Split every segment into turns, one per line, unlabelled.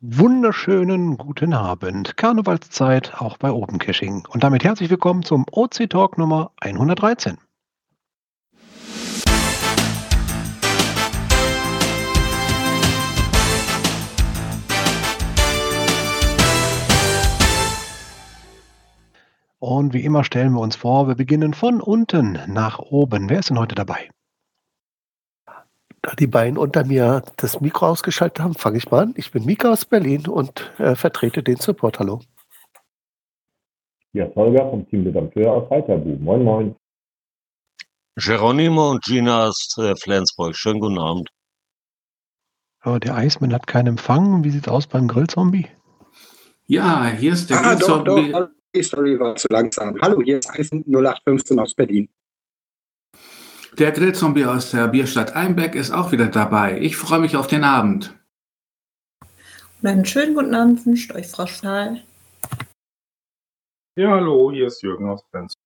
Wunderschönen guten Abend. Karnevalszeit auch bei Open Caching. Und damit herzlich willkommen zum OC Talk Nummer 113. Und wie immer stellen wir uns vor, wir beginnen von unten nach oben. Wer ist denn heute dabei?
Da die beiden unter mir das Mikro ausgeschaltet haben, fange ich mal an. Ich bin Mika aus Berlin und äh, vertrete den Support. Hallo.
Ist Holger vom Team Redakteur aus Heiterbu. Moin, moin.
Geronimo und Gina aus äh, Flensburg. Schönen guten Abend.
Oh, der Eismann hat keinen Empfang. Wie sieht es aus beim Grillzombie?
Ja, hier ist der
Ah,
Grillzombie.
Story war zu langsam. Hallo, hier ist Eisen 0815 aus Berlin.
Der Grillzombie aus der Bierstadt Einbeck ist auch wieder dabei. Ich freue mich auf den Abend.
Und einen schönen guten Abend wünscht euch Frau Stahl.
Ja, hallo, hier ist Jürgen aus Flensburg.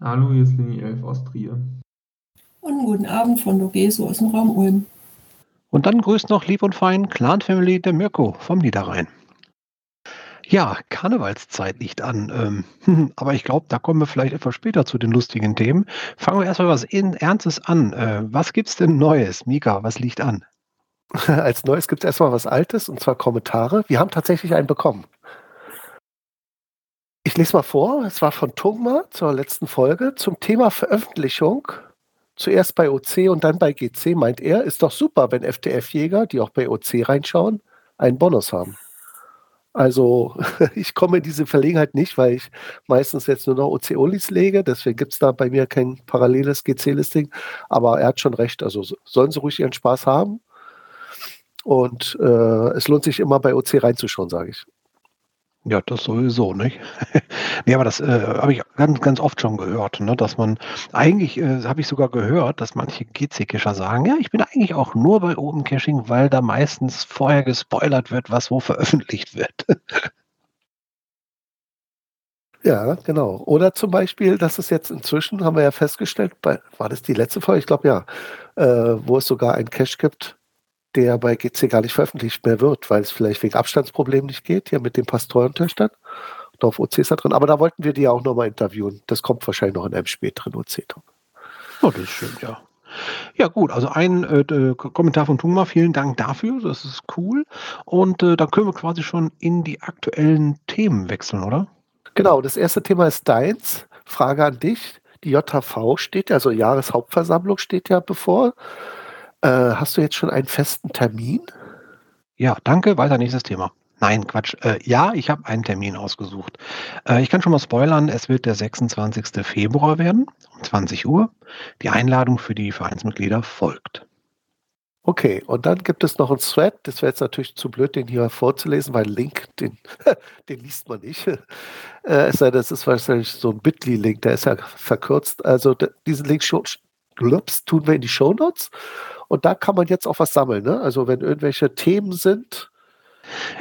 Hallo, hier ist Linie 11 aus Trier.
Und einen guten Abend von Logeso aus dem Raum Ulm.
Und dann grüßt noch lieb und fein Clan Family der Mirko vom Niederrhein. Ja, Karnevalszeit liegt an. Ähm, aber ich glaube, da kommen wir vielleicht etwas später zu den lustigen Themen. Fangen wir erstmal was Ernstes an. Äh, was gibt's denn Neues? Mika, was liegt an?
Als Neues gibt es erstmal was Altes und zwar Kommentare. Wir haben tatsächlich einen bekommen. Ich lese mal vor. Es war von Tungma zur letzten Folge zum Thema Veröffentlichung. Zuerst bei OC und dann bei GC meint er, ist doch super, wenn FTF-Jäger, die auch bei OC reinschauen, einen Bonus haben. Also ich komme in diese Verlegenheit nicht, weil ich meistens jetzt nur noch OC-Olis lege. Deswegen gibt es da bei mir kein paralleles GC-Listing. Aber er hat schon recht. Also so- sollen sie ruhig ihren Spaß haben. Und äh, es lohnt sich immer bei OC reinzuschauen, sage ich.
Ja, das sowieso, nicht? nee, aber das äh, habe ich ganz, ganz oft schon gehört, ne? dass man eigentlich, äh, habe ich sogar gehört, dass manche GC-Cacher sagen, ja, ich bin eigentlich auch nur bei Open Caching, weil da meistens vorher gespoilert wird, was wo veröffentlicht wird.
Ja, genau. Oder zum Beispiel, dass es jetzt inzwischen, haben wir ja festgestellt, bei, war das die letzte Folge? Ich glaube ja, äh, wo es sogar einen Cache gibt, der bei GC gar nicht veröffentlicht mehr wird, weil es vielleicht wegen Abstandsproblemen nicht geht, hier mit den Pastorentöchtern. Und auf OC ist da drin. Aber da wollten wir die ja auch nochmal interviewen. Das kommt wahrscheinlich noch in einem späteren OC-Talk.
Oh, das ist schön, ja. Ja, gut, also ein äh, d- Kommentar von Tungma, vielen Dank dafür, das ist cool. Und äh, dann können wir quasi schon in die aktuellen Themen wechseln, oder?
Genau, das erste Thema ist deins. Frage an dich. Die JHV steht ja, also Jahreshauptversammlung steht ja bevor. Äh, hast du jetzt schon einen festen Termin?
Ja, danke, weiter nächstes Thema. Nein, Quatsch. Äh, ja, ich habe einen Termin ausgesucht. Äh, ich kann schon mal spoilern, es wird der 26. Februar werden, um 20 Uhr. Die Einladung für die Vereinsmitglieder folgt.
Okay, und dann gibt es noch einen Thread. Das wäre jetzt natürlich zu blöd, den hier vorzulesen, weil Link, den, den liest man nicht. Äh, es sei denn, das ist wahrscheinlich so ein Bitly-Link, der ist ja verkürzt. Also diesen Link Glups tun wir in die Shownotes. Und da kann man jetzt auch was sammeln. Ne? Also wenn irgendwelche Themen sind,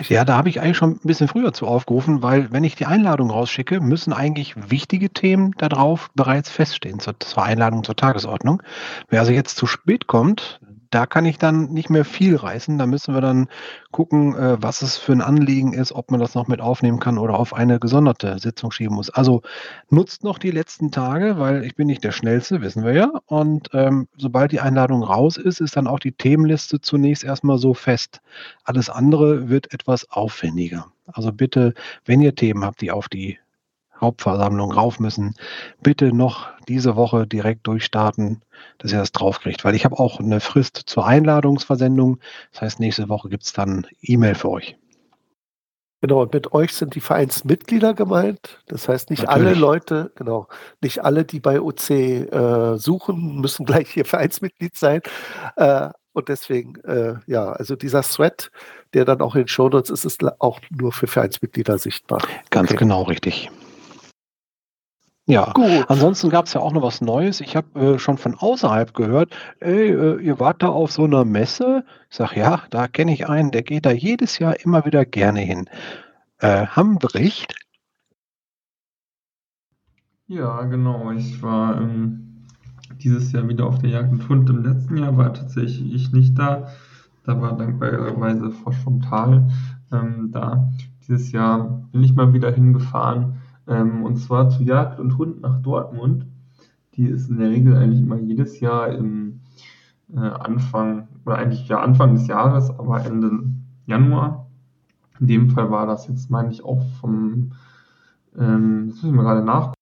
Ja, da habe ich eigentlich schon ein bisschen früher zu aufgerufen, weil wenn ich die Einladung rausschicke, müssen eigentlich wichtige Themen darauf bereits feststehen zur, zur Einladung zur Tagesordnung. Wer also jetzt zu spät kommt, da kann ich dann nicht mehr viel reißen. Da müssen wir dann gucken, äh, was es für ein Anliegen ist, ob man das noch mit aufnehmen kann oder auf eine gesonderte Sitzung schieben muss. Also nutzt noch die letzten Tage, weil ich bin nicht der Schnellste, wissen wir ja. Und ähm, sobald die Einladung raus ist, ist dann auch die Themenliste zunächst erstmal so fest. Alles andere wird etwas aufwendiger. Also bitte, wenn ihr Themen habt, die auf die Hauptversammlung rauf müssen, bitte noch diese Woche direkt durchstarten, dass ihr das draufkriegt. Weil ich habe auch eine Frist zur Einladungsversendung. Das heißt, nächste Woche gibt es dann E-Mail für euch.
genau, und mit euch sind die Vereinsmitglieder gemeint. Das heißt, nicht alle
Natürlich.
Leute, genau, nicht alle, die bei OC äh, suchen, müssen gleich hier Vereinsmitglied sein. Äh, und deswegen, äh, ja, also dieser Thread, der dann auch in den Shownotes ist, ist auch nur für Vereinsmitglieder sichtbar.
Ganz
Okay.
genau richtig. Ja,
Gut.
ansonsten gab es ja auch noch was Neues. Ich habe äh, schon von außerhalb gehört, ey, äh, ihr wart da auf so einer Messe. Ich sage, ja, da kenne ich einen, der geht da jedes Jahr immer wieder gerne hin. Äh, haben Bericht?
Ja, genau. Ich war ähm, dieses Jahr wieder auf der Jagd und Hund. Im letzten Jahr war tatsächlich ich nicht da. Da war dankbarerweise Frosch vom Tal ähm, da. Dieses Jahr bin ich mal wieder hingefahren ähm, und zwar zu Jagd und Hund nach Dortmund. Die ist in der Regel eigentlich immer jedes Jahr im äh, Anfang, oder eigentlich ja Anfang des Jahres, aber Ende Januar. In dem Fall war das jetzt, meine ich, auch vom, ähm, das muss ich mal gerade nachgucken.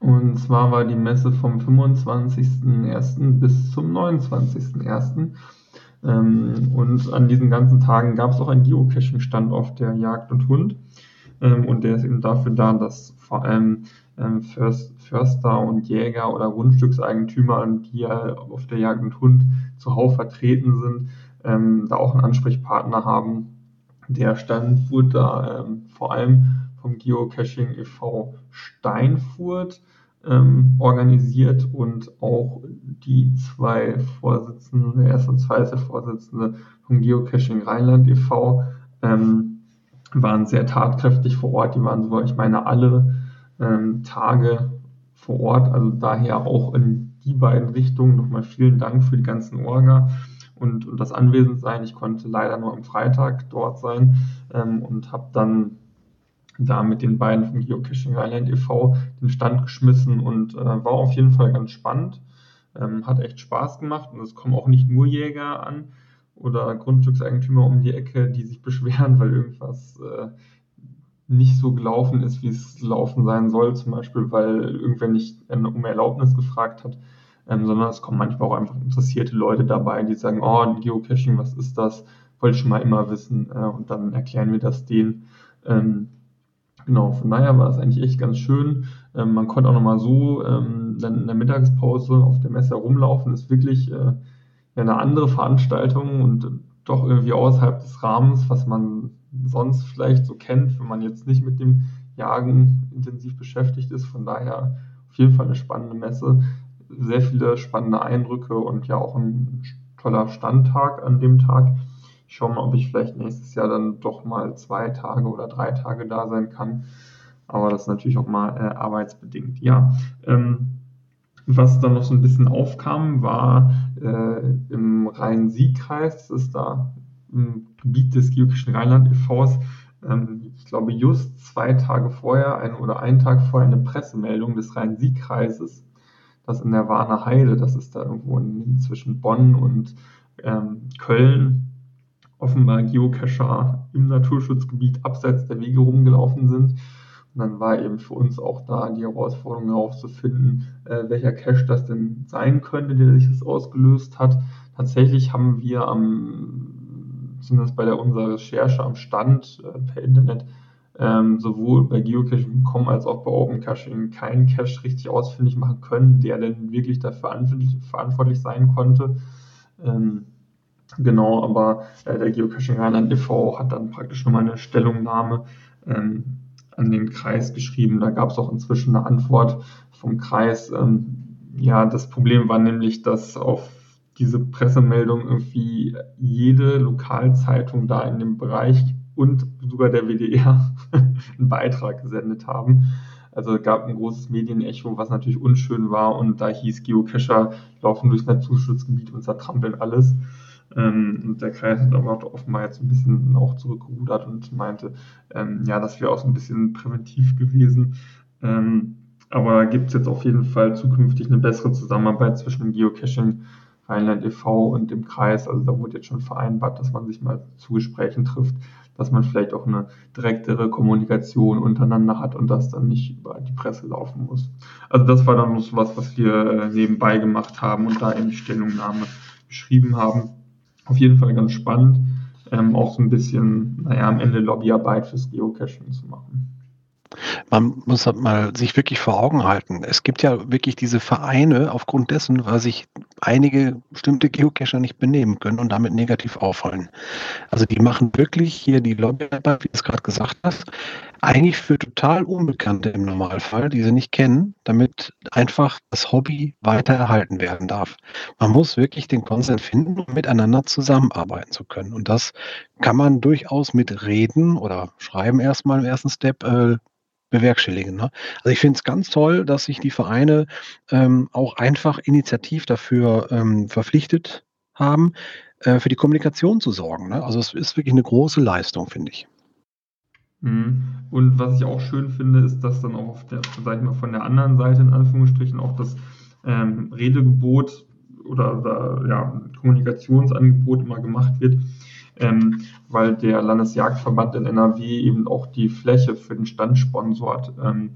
Und zwar war die Messe vom 25.01. bis zum 29.01. Ähm, und an diesen ganzen Tagen gab es auch einen Geocaching-Stand auf der Jagd und Hund. Ähm, und der ist eben dafür da, dass vor allem ähm, Förster und Jäger oder Grundstückseigentümer, die ja auf der Jagd und Hund zuhauf vertreten sind, ähm, da auch einen Ansprechpartner haben. Der Stand wurde da ähm, vor allem vom Geocaching e.V. Steinfurt ähm, organisiert und auch die zwei Vorsitzenden, der erste und zweite Vorsitzende vom Geocaching Rheinland e.V. Ähm, waren sehr tatkräftig vor Ort. Die waren sogar, ich meine, alle ähm, Tage vor Ort. Also daher auch in die beiden Richtungen nochmal vielen Dank für die ganzen Orga und, und das Anwesendsein. Ich konnte leider nur am Freitag dort sein ähm, und habe dann da mit den beiden vom Geocaching Island e.V. den Stand geschmissen und äh, war auf jeden Fall ganz spannend. Ähm, hat echt Spaß gemacht und es kommen auch nicht nur Jäger an oder Grundstückseigentümer um die Ecke, die sich beschweren, weil irgendwas äh, nicht so gelaufen ist, wie es laufen sein soll, zum Beispiel, weil irgendwer nicht um Erlaubnis gefragt hat, ähm, sondern es kommen manchmal auch einfach interessierte Leute dabei, die sagen, oh, Geocaching, was ist das? Wollte ich schon mal immer wissen äh, und dann erklären wir das denen. Ähm, Genau, von daher war es eigentlich echt ganz schön. Ähm, man konnte auch nochmal so ähm, dann in der Mittagspause auf der Messe herumlaufen. Das ist wirklich äh, eine andere Veranstaltung und doch irgendwie außerhalb des Rahmens, was man sonst vielleicht so kennt, wenn man jetzt nicht mit dem Jagen intensiv beschäftigt ist. Von daher auf jeden Fall eine spannende Messe. Sehr viele spannende Eindrücke und ja auch ein toller Standtag an dem Tag. Ich schaue mal, ob ich vielleicht nächstes Jahr dann doch mal zwei Tage oder drei Tage da sein kann. Aber das ist natürlich auch mal äh, arbeitsbedingt. Ja, ähm, was dann noch so ein bisschen aufkam, war äh, im Rhein-Sieg-Kreis, das ist da im Gebiet des Geologischen Rheinland e.V.s, ähm, ich glaube just zwei Tage vorher ein, oder einen Tag vorher eine Pressemeldung des Rhein-Sieg-Kreises, das in der Warner Heide, das ist da irgendwo in, zwischen Bonn und ähm, Köln, offenbar Geocacher im Naturschutzgebiet abseits der Wege rumgelaufen sind. Und dann war eben für uns auch da die Herausforderung herauszufinden, äh, welcher Cache das denn sein könnte, der sich das ausgelöst hat. Tatsächlich haben wir am, zumindest bei der unserer Recherche am Stand äh, per Internet, ähm, sowohl bei Geocaching.com als auch bei OpenCaching keinen Cache richtig ausfindig machen können, der denn wirklich dafür verantwortlich, sein konnte. Ähm, Genau, aber äh, der Geocaching Rheinland e.V. hat dann praktisch nochmal eine Stellungnahme ähm, an den Kreis geschrieben. Da gab es auch inzwischen eine Antwort vom Kreis. Ähm, ja, das Problem war nämlich, dass auf diese Pressemeldung irgendwie jede Lokalzeitung da in dem Bereich und sogar der WDR einen Beitrag gesendet haben. Also es gab ein großes Medienecho, was natürlich unschön war und da hieß Geocacher laufen durchs Naturschutzgebiet und zertrampeln alles. Ähm, und der Kreis hat aber offenbar jetzt ein bisschen auch zurückgerudert und meinte, ähm, ja, das wäre auch so ein bisschen präventiv gewesen. Ähm, aber gibt es jetzt auf jeden Fall zukünftig eine bessere Zusammenarbeit zwischen dem Geocaching Rheinland e.V. und dem Kreis. Also da wurde jetzt schon vereinbart, dass man sich mal zu Gesprächen trifft, dass man vielleicht auch eine direktere Kommunikation untereinander hat und das dann nicht über die Presse laufen muss. Also das war dann so was, was wir äh, nebenbei gemacht haben und da in die Stellungnahme beschrieben haben auf jeden Fall ganz spannend, ähm, auch so ein bisschen, naja, am Ende Lobbyarbeit fürs Geocaching zu machen.
Man muss halt mal sich wirklich vor Augen halten. Es gibt ja wirklich diese Vereine aufgrund dessen, weil sich einige bestimmte Geocacher nicht benehmen können und damit negativ auffallen. Also die machen wirklich hier die Lobbyarbeit, wie du es gerade gesagt hast, eigentlich für total Unbekannte im Normalfall, die sie nicht kennen, damit einfach das Hobby weiter erhalten werden darf. Man muss wirklich den Konsens finden, um miteinander zusammenarbeiten zu können. Und das kann man durchaus mit Reden oder Schreiben erstmal im ersten Step äh, bewerkstelligen. Ne? Also ich finde es ganz toll, dass sich die Vereine ähm, auch einfach initiativ dafür ähm, verpflichtet haben, äh, für die Kommunikation zu sorgen. Ne? Also es ist wirklich eine große Leistung, finde ich.
Mhm. Und was ich auch schön finde, ist, dass dann auch auf der, sag ich mal, von der anderen Seite in Anführungsstrichen auch das ähm, Redegebot oder, oder ja, Kommunikationsangebot immer gemacht wird, ähm, weil der Landesjagdverband in NRW eben auch die Fläche für den Stand sponsort. Ähm,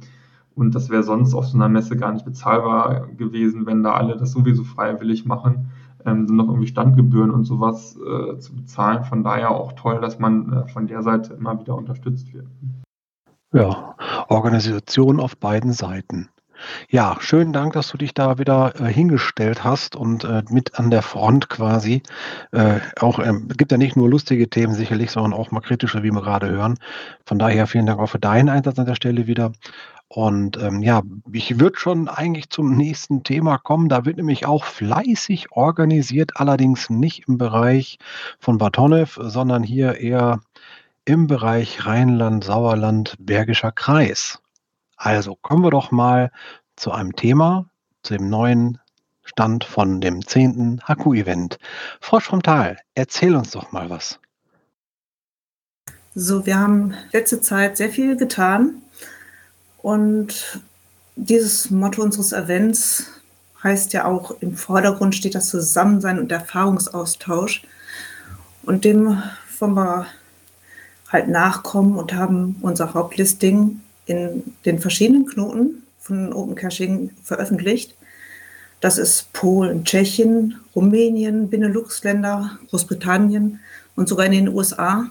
und das wäre sonst auf so einer Messe gar nicht bezahlbar gewesen, wenn da alle das sowieso freiwillig machen, ähm, noch irgendwie Standgebühren und sowas äh, zu bezahlen. Von daher auch toll, dass man äh, von der Seite immer wieder unterstützt wird.
Ja, Organisation auf beiden Seiten. Ja, schönen Dank, dass du dich da wieder äh, hingestellt hast und äh, mit an der Front quasi. Äh, auch ähm, gibt ja nicht nur lustige Themen sicherlich, sondern auch mal kritische, wie wir gerade hören. Von daher vielen Dank auch für deinen Einsatz an der Stelle wieder. Und ähm, ja, ich würde schon eigentlich zum nächsten Thema kommen. Da wird nämlich auch fleißig organisiert, allerdings nicht im Bereich von Batonev, sondern hier eher im Bereich Rheinland, Sauerland, Bergischer Kreis. Also kommen wir doch mal zu einem Thema, zu dem neuen Stand von dem 10. Haku-Event. Frosch vom Tal, erzähl uns doch mal was.
So, wir haben letzte Zeit sehr viel getan und dieses Motto unseres Events heißt ja auch, im Vordergrund steht das Zusammensein und Erfahrungsaustausch. Und dem wollen wir halt nachkommen und haben unser Hauptlisting in den verschiedenen Knoten von Open Caching veröffentlicht. Das ist Polen, Tschechien, Rumänien, Benelux-Länder, Großbritannien und sogar in den USA.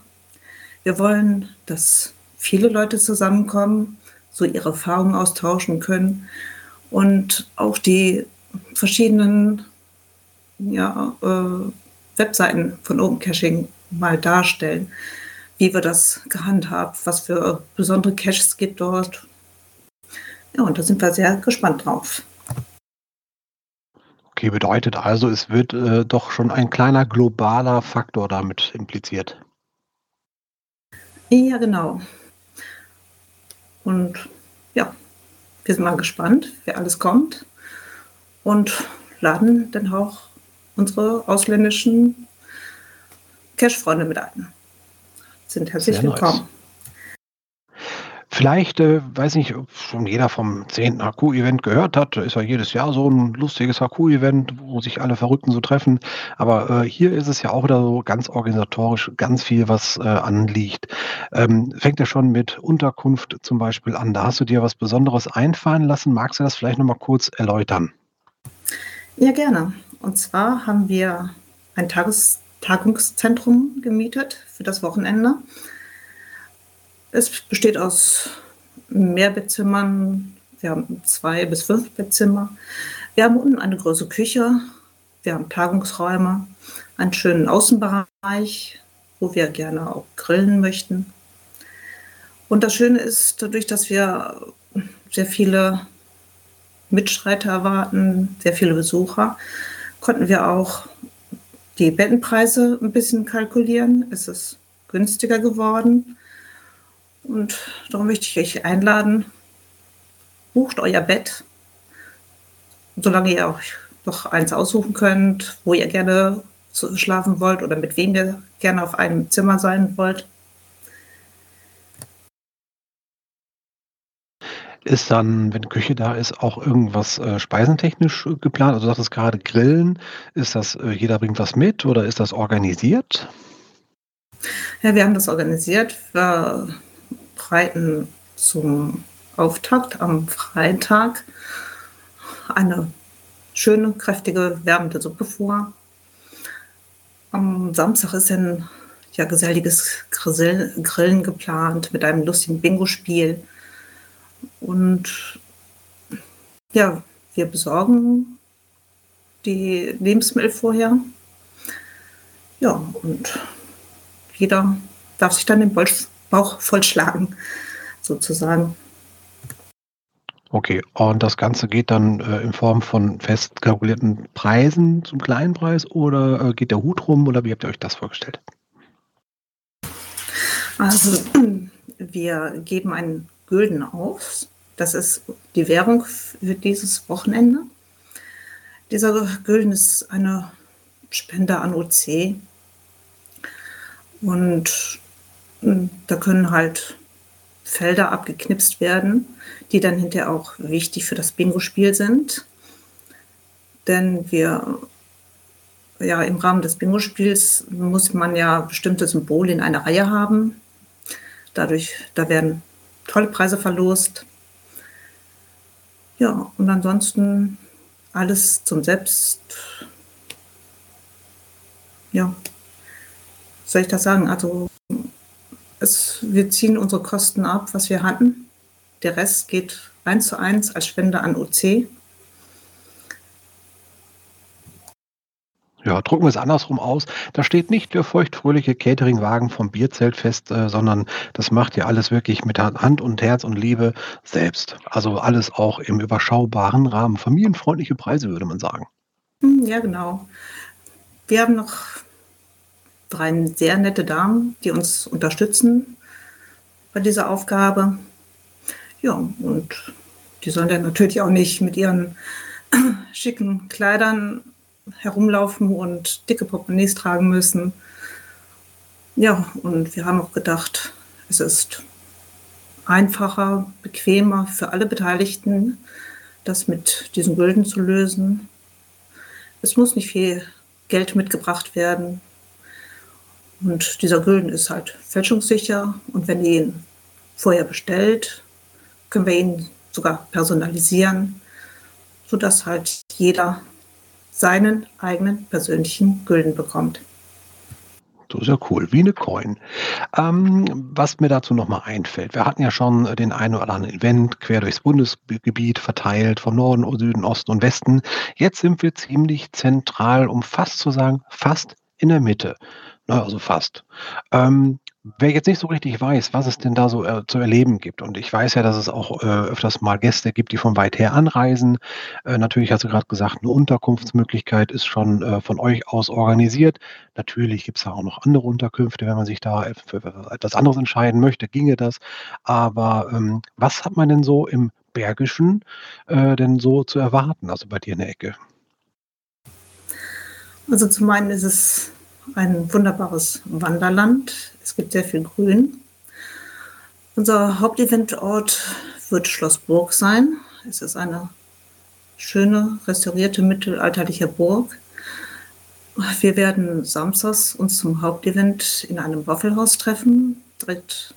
Wir wollen, dass viele Leute zusammenkommen, so ihre Erfahrungen austauschen können und auch die verschiedenen ja, äh, Webseiten von Open Caching mal darstellen wie wir das gehandhabt, was für besondere Caches gibt dort. Ja, und da sind wir sehr gespannt drauf.
Okay, bedeutet also, es wird äh, doch schon ein kleiner globaler Faktor damit impliziert.
Ja, genau. Und ja, wir sind mal gespannt, wer alles kommt und laden dann auch unsere ausländischen Cache-Freunde mit ein sind herzlich Sehr willkommen. Nice.
Vielleicht, äh, weiß nicht, ob schon jeder vom 10. HQ-Event gehört hat. Ist ja jedes Jahr so ein lustiges HQ-Event, wo sich alle Verrückten so treffen. Aber äh, hier ist es ja auch wieder so ganz organisatorisch ganz viel, was äh, anliegt. Ähm, fängt ja schon mit Unterkunft zum Beispiel an. Da hast du dir was Besonderes einfallen lassen. Magst du das vielleicht nochmal kurz erläutern?
Ja, gerne. Und zwar haben wir ein Tages Tagungszentrum gemietet für das Wochenende. Es besteht aus Mehrbettzimmern. Wir haben zwei bis fünf Bettzimmer. Wir haben unten eine große Küche. Wir haben Tagungsräume, einen schönen Außenbereich, wo wir gerne auch grillen möchten. Und das Schöne ist, dadurch, dass wir sehr viele Mitstreiter erwarten, sehr viele Besucher, konnten wir auch die Bettenpreise ein bisschen kalkulieren. Es ist günstiger geworden. Und darum möchte ich euch einladen, bucht euer Bett, solange ihr auch noch eins aussuchen könnt, wo ihr gerne schlafen wollt oder mit wem ihr gerne auf einem Zimmer sein wollt.
Ist dann, wenn Küche da ist, auch irgendwas äh, speisentechnisch äh, geplant? Also du sagtest gerade Grillen. Ist das, äh, jeder bringt was mit oder ist das organisiert?
Ja, wir haben das organisiert. Wir bereiten zum Auftakt am Freitag eine schöne, kräftige, wärmende Suppe vor. Am Samstag ist ein ja, geselliges Grillen geplant mit einem lustigen Bingo-Spiel. Und ja, wir besorgen die Lebensmittel vorher. Ja, und jeder darf sich dann den Bauch vollschlagen, sozusagen.
Okay, und das Ganze geht dann äh, in Form von fest kalkulierten Preisen zum kleinen Preis oder äh, geht der Hut rum oder wie habt ihr euch das vorgestellt?
Also wir geben einen Gülden auf. Das ist die Währung für dieses Wochenende. Dieser Gülden ist eine Spender an OC. Und hm, da können halt Felder abgeknipst werden, die dann hinterher auch wichtig für das Bingo-Spiel sind. Denn wir, ja, im Rahmen des Bingo-Spiels muss man ja bestimmte Symbole in einer Reihe haben. Dadurch, da werden tolle Preise verlost. Ja, und ansonsten alles zum Selbst, ja, soll ich das sagen? Also es, wir ziehen unsere Kosten ab, was wir hatten. Der Rest geht eins zu eins als Spende an OC.
Drucken wir es andersrum aus. Da steht nicht der feuchtfröhliche Cateringwagen vom Bierzelt fest, äh, sondern das macht ihr alles wirklich mit Hand und Herz und Liebe selbst. Also alles auch im überschaubaren Rahmen. Familienfreundliche Preise, würde man sagen.
Hm, ja, genau. Wir haben noch drei sehr nette Damen, die uns unterstützen bei dieser Aufgabe. Ja, und die sollen dann natürlich auch nicht mit ihren schicken Kleidern herumlaufen und dicke Portemonnaies tragen müssen. Ja, und wir haben auch gedacht, es ist einfacher, bequemer für alle Beteiligten, das mit diesen Gülden zu lösen. Es muss nicht viel Geld mitgebracht werden. Und dieser Gülden ist halt fälschungssicher. Und wenn ihr ihn vorher bestellt, können wir ihn sogar personalisieren, sodass halt jeder seinen eigenen persönlichen Gülden bekommt.
So ist ja cool, wie eine Coin. Ähm, was mir dazu nochmal einfällt, wir hatten ja schon den einen oder anderen Event quer durchs Bundesgebiet verteilt, von Norden, Süden, Osten und Westen. Jetzt sind wir ziemlich zentral, um fast zu sagen, fast in der Mitte. Na, also fast. Ähm, Wer jetzt nicht so richtig weiß, was es denn da so äh, zu erleben gibt, und ich weiß ja, dass es auch äh, öfters mal Gäste gibt, die von weit her anreisen. Äh, natürlich hast du gerade gesagt, eine Unterkunftsmöglichkeit ist schon äh, von euch aus organisiert. Natürlich gibt es da auch noch andere Unterkünfte, wenn man sich da für etwas anderes entscheiden möchte, ginge das. Aber ähm, was hat man denn so im Bergischen äh, denn so zu erwarten, also bei dir in der Ecke?
Also zum einen ist es ein wunderbares Wanderland. Es gibt sehr viel Grün. Unser Haupteventort wird Schloss Burg sein. Es ist eine schöne, restaurierte mittelalterliche Burg. Wir werden samstags uns zum Hauptevent in einem Waffelhaus treffen, direkt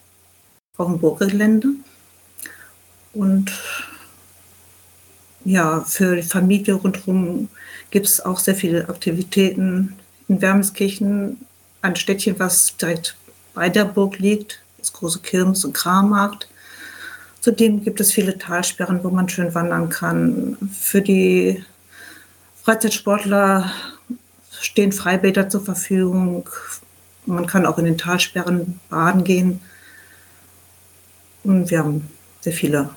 auf dem Burggelände. Und ja, für die Familie rundherum gibt es auch sehr viele Aktivitäten in Wermelskirchen ein Städtchen, was direkt bei der Burg liegt, das große Kirmes- und Krammarkt. Zudem gibt es viele Talsperren, wo man schön wandern kann. Für die Freizeitsportler stehen Freibäder zur Verfügung. Man kann auch in den Talsperren baden gehen. Und wir haben sehr viele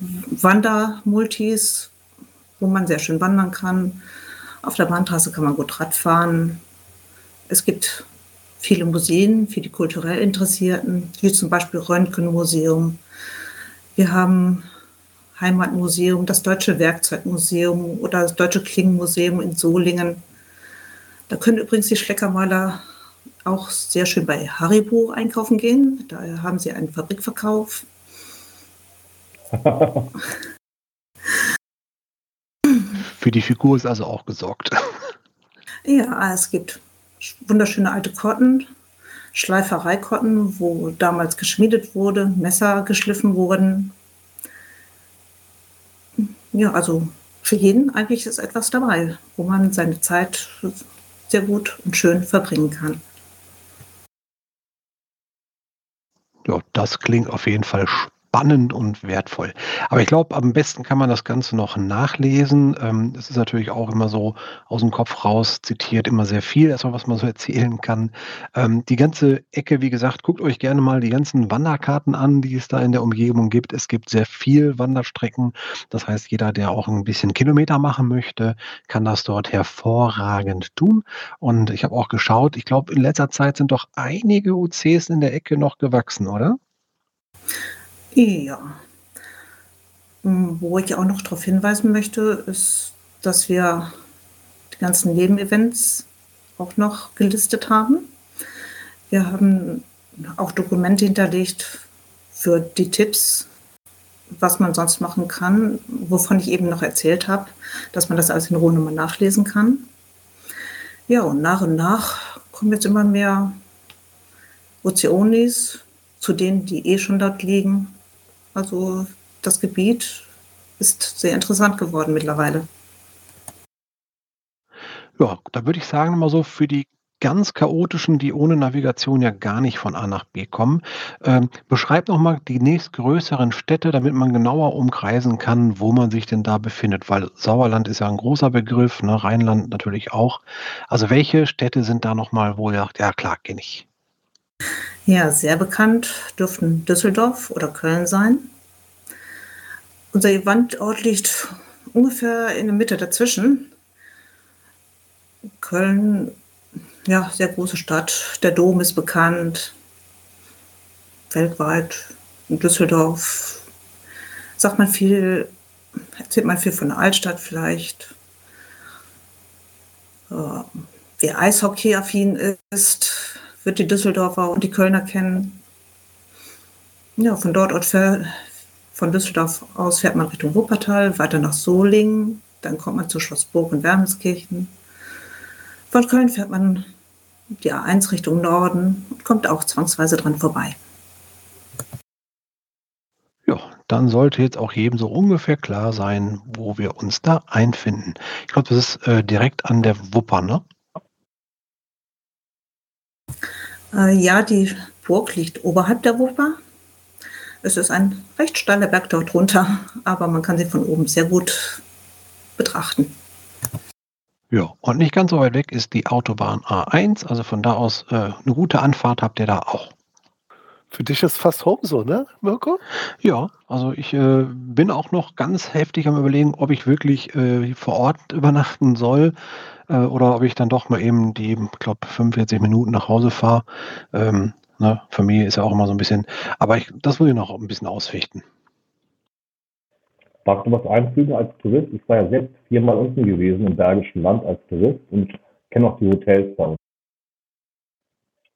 Wandermultis, wo man sehr schön wandern kann. Auf der Bahntrasse kann man gut Rad fahren. Es gibt viele Museen für die kulturell Interessierten, wie zum Beispiel Röntgenmuseum. Wir haben Heimatmuseum, das Deutsche Werkzeugmuseum oder das Deutsche Klingenmuseum in Solingen. Da können übrigens die Schleckermaler auch sehr schön bei Haribo einkaufen gehen. Da haben sie einen Fabrikverkauf.
Für die Figur ist also auch gesorgt.
Ja, es gibt wunderschöne alte Kotten, Schleifereikotten, wo damals geschmiedet wurde, Messer geschliffen wurden. Ja, also für jeden eigentlich ist etwas dabei, wo man seine Zeit sehr gut und schön verbringen kann.
Ja, das klingt auf jeden Fall spannend spannend und wertvoll. Aber ich glaube, am besten kann man das Ganze noch nachlesen. Ähm, es ist natürlich auch immer so aus dem Kopf raus zitiert, immer sehr viel, erstmal, was man so erzählen kann. Ähm, die ganze Ecke, wie gesagt, guckt euch gerne mal die ganzen Wanderkarten an, die es da in der Umgebung gibt. Es gibt sehr viel Wanderstrecken. Das heißt, jeder, der auch ein bisschen Kilometer machen möchte, kann das dort hervorragend tun. Und ich habe auch geschaut, ich glaube, in letzter Zeit sind doch einige UCs in der Ecke noch gewachsen, oder?
Ja. Hm, wo ich auch noch darauf hinweisen möchte, ist, dass wir die ganzen Nebenevents auch noch gelistet haben. Wir haben auch Dokumente hinterlegt für die Tipps, was man sonst machen kann, wovon ich eben noch erzählt habe, dass man das alles in Ruhe nochmal nachlesen kann. Ja, und nach und nach kommen jetzt immer mehr Ozeonis zu denen, die eh schon dort liegen. Also das Gebiet ist sehr interessant geworden mittlerweile.
Ja, da würde ich sagen, mal so für die ganz chaotischen, die ohne Navigation ja gar nicht von A nach B kommen. Ähm, beschreib noch mal die nächstgrößeren Städte, damit man genauer umkreisen kann, wo man sich denn da befindet, weil Sauerland ist ja ein großer Begriff, ne, Rheinland natürlich auch. Also welche Städte sind da noch mal, wo ihr sagt, ja klar, kenne ich.
Ja, sehr bekannt dürften Düsseldorf oder Köln sein. Unser Eventort liegt ungefähr in der Mitte dazwischen. Köln, ja, sehr große Stadt. Der Dom ist bekannt. Weltweit. In Düsseldorf sagt man viel, erzählt man viel von der Altstadt vielleicht. Äh, wer Eishockey-affin ist, wird die Düsseldorfer und die Kölner kennen. Ja, von dort von Düsseldorf aus fährt man Richtung Wuppertal, weiter nach Solingen, dann kommt man zu Schlossburg und Wermelskirchen. Von Köln fährt man die A1 Richtung Norden und kommt auch zwangsweise dran vorbei.
Ja, dann sollte jetzt auch jedem so ungefähr klar sein, wo wir uns da einfinden. Ich glaube, das ist äh, direkt an der Wupper, ne?
Äh, ja, die Burg liegt oberhalb der Wupper. Es ist ein recht steiler Berg dort runter, aber man kann sie von oben sehr gut betrachten.
Ja, und nicht ganz so weit weg ist die Autobahn A1. Also von da aus äh, eine gute Anfahrt habt ihr da auch.
Für dich ist fast Home so, ne, Mirko?
Ja, also ich äh, bin auch noch ganz heftig am Überlegen, ob ich wirklich äh, vor Ort übernachten soll äh, oder ob ich dann doch mal eben die, ich glaube, 45 Minuten nach Hause fahre. Ähm, ne, Familie ist ja auch immer so ein bisschen, aber ich, das will ich noch ein bisschen ausfechten.
Darf du was einfügen als Tourist? Ich war ja selbst viermal unten gewesen im Bergischen Land als Tourist und kenne auch die Hotels da.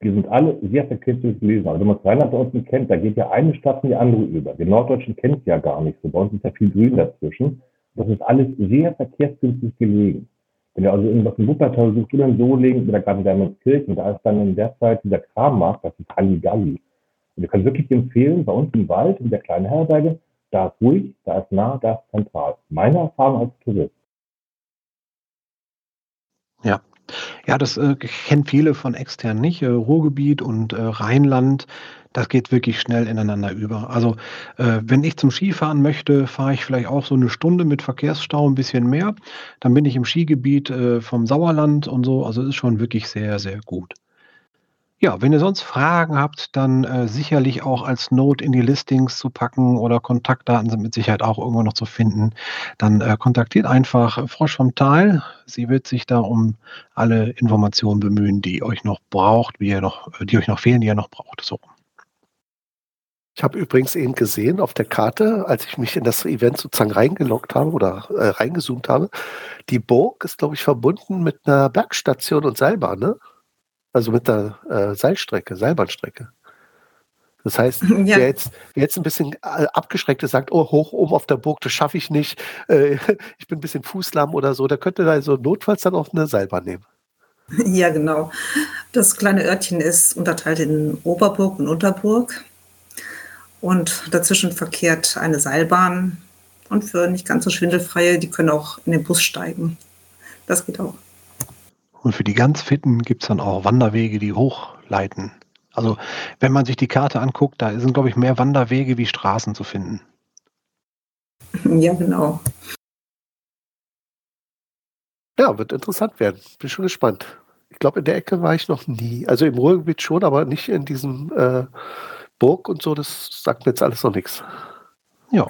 Die sind alle sehr verkehrt gelesen. Also wenn man Rheinland da unten kennt, da geht ja eine Stadt in die andere über. Die Norddeutschen kennt es ja gar nicht so. Bei uns ist ja viel Grün dazwischen. Das ist alles sehr verkehrsgünstig gelegen. Wenn ihr also irgendwas in Wuppertal sucht oder in Solingen oder gerade in Wermelskirchen, da ist dann in der Zeit dieser Krammarkt, das ist Halligalli. Und ihr könnt wirklich empfehlen, bei uns im Wald, in der kleinen Herberge, da ist ruhig, da ist nah, da ist zentral. Meine Erfahrung als Tourist.
Ja. Ja, das äh, kennen viele von extern nicht. Äh, Ruhrgebiet und äh, Rheinland, das geht wirklich schnell ineinander über. Also, äh, wenn ich zum Skifahren möchte, fahre ich vielleicht auch so eine Stunde mit Verkehrsstau ein bisschen mehr. Dann bin ich im Skigebiet äh, vom Sauerland und so. Also ist schon wirklich sehr, sehr gut. Ja, wenn ihr sonst Fragen habt, dann äh, sicherlich auch als Note in die Listings zu packen oder Kontaktdaten sind mit Sicherheit auch irgendwo noch zu finden. Dann äh, kontaktiert einfach Frosch vom Tal. Sie wird sich da um alle Informationen bemühen, die euch noch braucht, wie ihr noch, die euch noch fehlen, die ihr noch braucht. So.
Ich habe übrigens eben gesehen auf der Karte, als ich mich in das Event sozusagen reingeloggt habe oder äh, reingezoomt habe, die Burg ist, glaube ich, verbunden mit einer Bergstation und Seilbahn, ne? Also mit der äh, Seilstrecke, Seilbahnstrecke. Das heißt, ja. wer, jetzt, wer jetzt ein bisschen äh, abgeschreckt ist, sagt, oh, hoch oben auf der Burg, das schaffe ich nicht, äh, ich bin ein bisschen fußlamm oder so, der könnte da so notfalls dann auch eine Seilbahn nehmen.
Ja, genau. Das kleine Örtchen ist unterteilt in Oberburg und Unterburg. Und dazwischen verkehrt eine Seilbahn. Und für nicht ganz so schwindelfreie, die können auch in den Bus steigen. Das geht auch.
Und für die ganz Fitten gibt es dann auch Wanderwege, die hochleiten. Also wenn man sich die Karte anguckt, da sind, glaube ich, mehr Wanderwege wie Straßen zu finden.
Ja, genau.
Ja, wird interessant werden. Bin schon gespannt. Ich glaube, in der Ecke war ich noch nie. Also im Ruhrgebiet schon, aber nicht in diesem äh, Burg und so. Das sagt mir jetzt alles noch nichts.
Ja.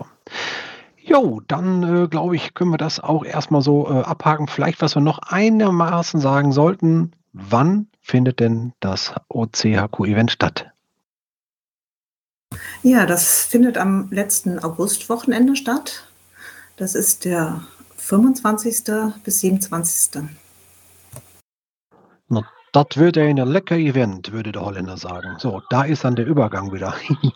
Jo, dann äh, glaube ich, können wir das auch erstmal so äh, abhaken. Vielleicht, was wir noch einigermaßen sagen sollten, wann findet denn das OCHQ-Event statt?
Ja, das findet am letzten Augustwochenende statt. Das ist der 25. bis 27.
Na, das wird ein lecker Event, würde der Holländer sagen. So, da ist dann der Übergang wieder.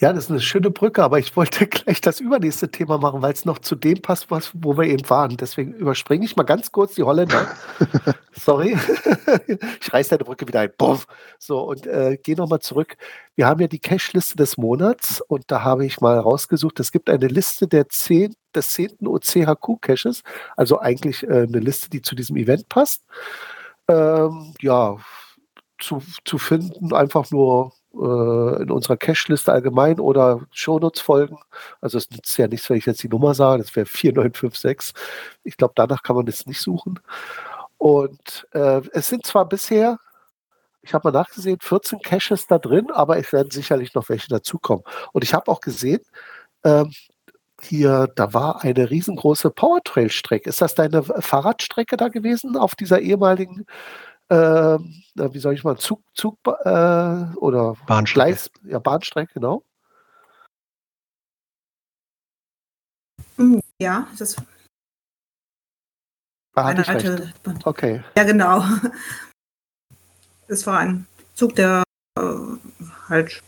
Ja, das ist eine schöne Brücke, aber ich wollte gleich das übernächste Thema machen, weil es noch zu dem passt, was, wo wir eben waren. Deswegen überspringe ich mal ganz kurz die Holländer. Sorry. ich reiß deine Brücke wieder ein. Boff. So, und äh, gehe nochmal zurück. Wir haben ja die Cache-Liste des Monats und da habe ich mal rausgesucht, es gibt eine Liste der zehn, des zehnten OCHQ-Caches, also eigentlich äh, eine Liste, die zu diesem Event passt. Ähm, ja, zu, zu finden, einfach nur äh, in unserer Cache-Liste allgemein oder Shownotes folgen. Also es nützt ja nichts, wenn ich jetzt die Nummer sage, das wäre 4956. Ich glaube, danach kann man das nicht suchen. Und äh, es sind zwar bisher, ich habe mal nachgesehen, 14 Caches da drin, aber es werden sicherlich noch welche dazukommen. Und ich habe auch gesehen, ähm, hier, da war eine riesengroße Powertrail-Strecke. Ist das deine Fahrradstrecke da gewesen auf dieser ehemaligen äh, wie soll ich mal, Zug, Zug äh, oder
Bahnstrecke.
Gleis, ja, Bahnstrecke, genau.
Hm, Ja, das
hatte
eine
ich recht.
alte.
Okay.
Ja, genau. Es war ein Zug, der äh, halt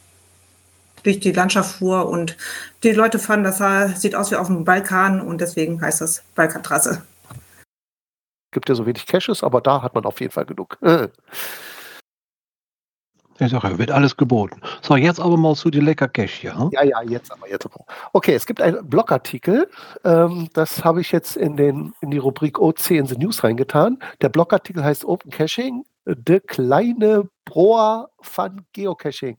durch die Landschaft fuhr und die Leute fanden, das sieht aus wie auf dem Balkan und deswegen heißt das Balkantrasse.
Gibt ja so wenig Caches, aber da hat man auf jeden Fall genug. Äh.
Ich sage, wird alles geboten. So, jetzt aber mal zu den lecker Cash hier. Hm?
Ja, ja, jetzt aber, jetzt aber. Okay, es gibt einen Blogartikel, ähm, das habe ich jetzt in, den, in die Rubrik OC in the News reingetan. Der Blogartikel heißt Open Caching, de kleine Broa van Geocaching.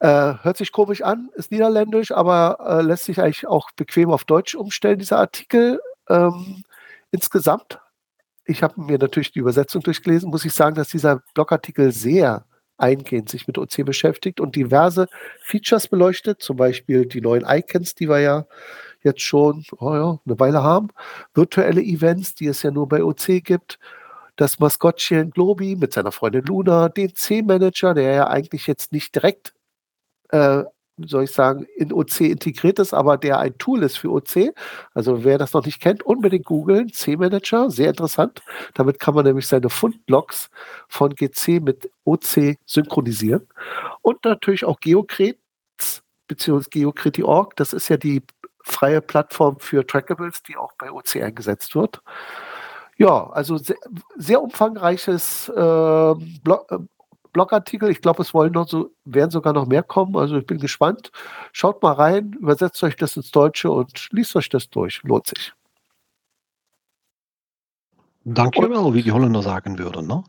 Äh, hört sich komisch an, ist niederländisch, aber äh, lässt sich eigentlich auch bequem auf Deutsch umstellen, dieser Artikel. Ähm, insgesamt, ich habe mir natürlich die Übersetzung durchgelesen, muss ich sagen, dass dieser Blogartikel sehr eingehend sich mit OC beschäftigt und diverse Features beleuchtet, zum Beispiel die neuen Icons, die wir ja jetzt schon oh ja, eine Weile haben, virtuelle Events, die es ja nur bei OC gibt, das Maskottchen Globi mit seiner Freundin Luna, den C-Manager, der ja eigentlich jetzt nicht direkt, äh, soll ich sagen, in OC integriert ist, aber der ein Tool ist für OC. Also wer das noch nicht kennt, unbedingt googeln, C-Manager, sehr interessant. Damit kann man nämlich seine Fundlogs von GC mit OC synchronisieren. Und natürlich auch Geocrets beziehungsweise Geocreti.org, das ist ja die freie Plattform für Trackables, die auch bei OC eingesetzt wird. Ja, also sehr, sehr umfangreiches ähm, Blog, äh, Blogartikel. Ich glaube, es wollen noch so, werden sogar noch mehr kommen. Also ich bin gespannt. Schaut mal rein, übersetzt euch das ins Deutsche und liest euch das durch. Lohnt sich.
Dankjewel, wie die Holländer sagen würden. Ne?